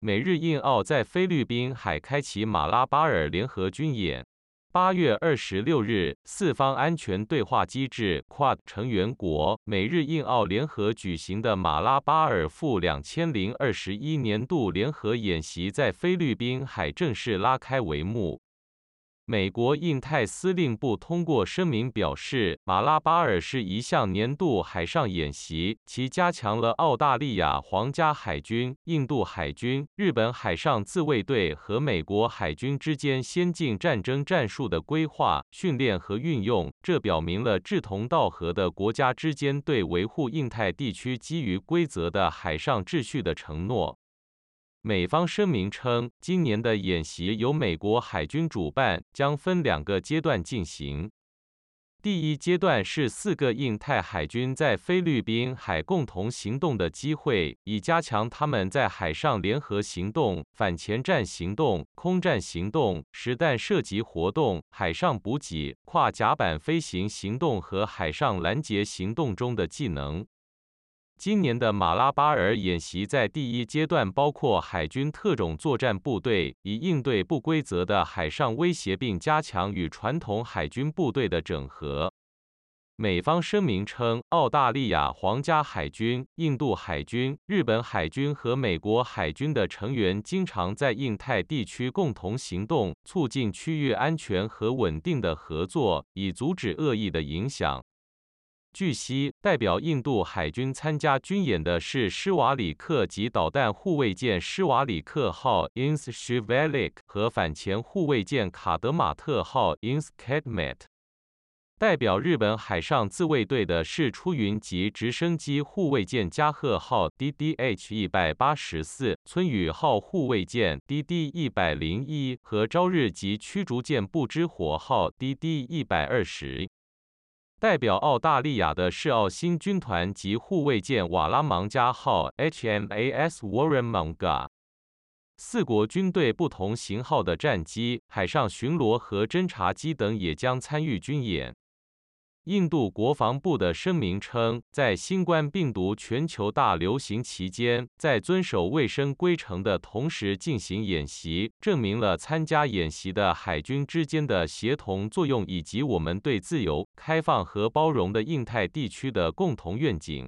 美日印澳在菲律宾海开启马拉巴尔联合军演。八月二十六日，四方安全对话机制 （QUAD） 成员国美日印澳联合举行的马拉巴尔赴两千零二十一年度联合演习在菲律宾海正式拉开帷幕。美国印太司令部通过声明表示，马拉巴尔是一项年度海上演习，其加强了澳大利亚皇家海军、印度海军、日本海上自卫队和美国海军之间先进战争战术的规划、训练和运用。这表明了志同道合的国家之间对维护印太地区基于规则的海上秩序的承诺。美方声明称，今年的演习由美国海军主办，将分两个阶段进行。第一阶段是四个印太海军在菲律宾海共同行动的机会，以加强他们在海上联合行动、反潜战行动、空战行动、实弹射击活动、海上补给、跨甲板飞行行动和海上拦截行动中的技能。今年的马拉巴尔演习在第一阶段包括海军特种作战部队，以应对不规则的海上威胁，并加强与传统海军部队的整合。美方声明称，澳大利亚皇家海军、印度海军、日本海军和美国海军的成员经常在印太地区共同行动，促进区域安全和稳定的合作，以阻止恶意的影响。据悉，代表印度海军参加军演的是施瓦里克级导弹护卫舰施瓦里克号 （INS Shivalik） 和反潜护卫舰卡德马特号 （INS Kadmet）。代表日本海上自卫队的是出云级直升机护卫舰加贺号 （DDH 一百八十四）、村宇号护卫舰 （DD 一百零一）和朝日级驱逐舰不知火号 （DD 一百二十）。代表澳大利亚的是澳新军团及护卫舰瓦拉芒加号 （HMAS Warren m a n g a。四国军队不同型号的战机、海上巡逻和侦察机等也将参与军演。印度国防部的声明称，在新冠病毒全球大流行期间，在遵守卫生规程的同时进行演习，证明了参加演习的海军之间的协同作用，以及我们对自由、开放和包容的印太地区的共同愿景。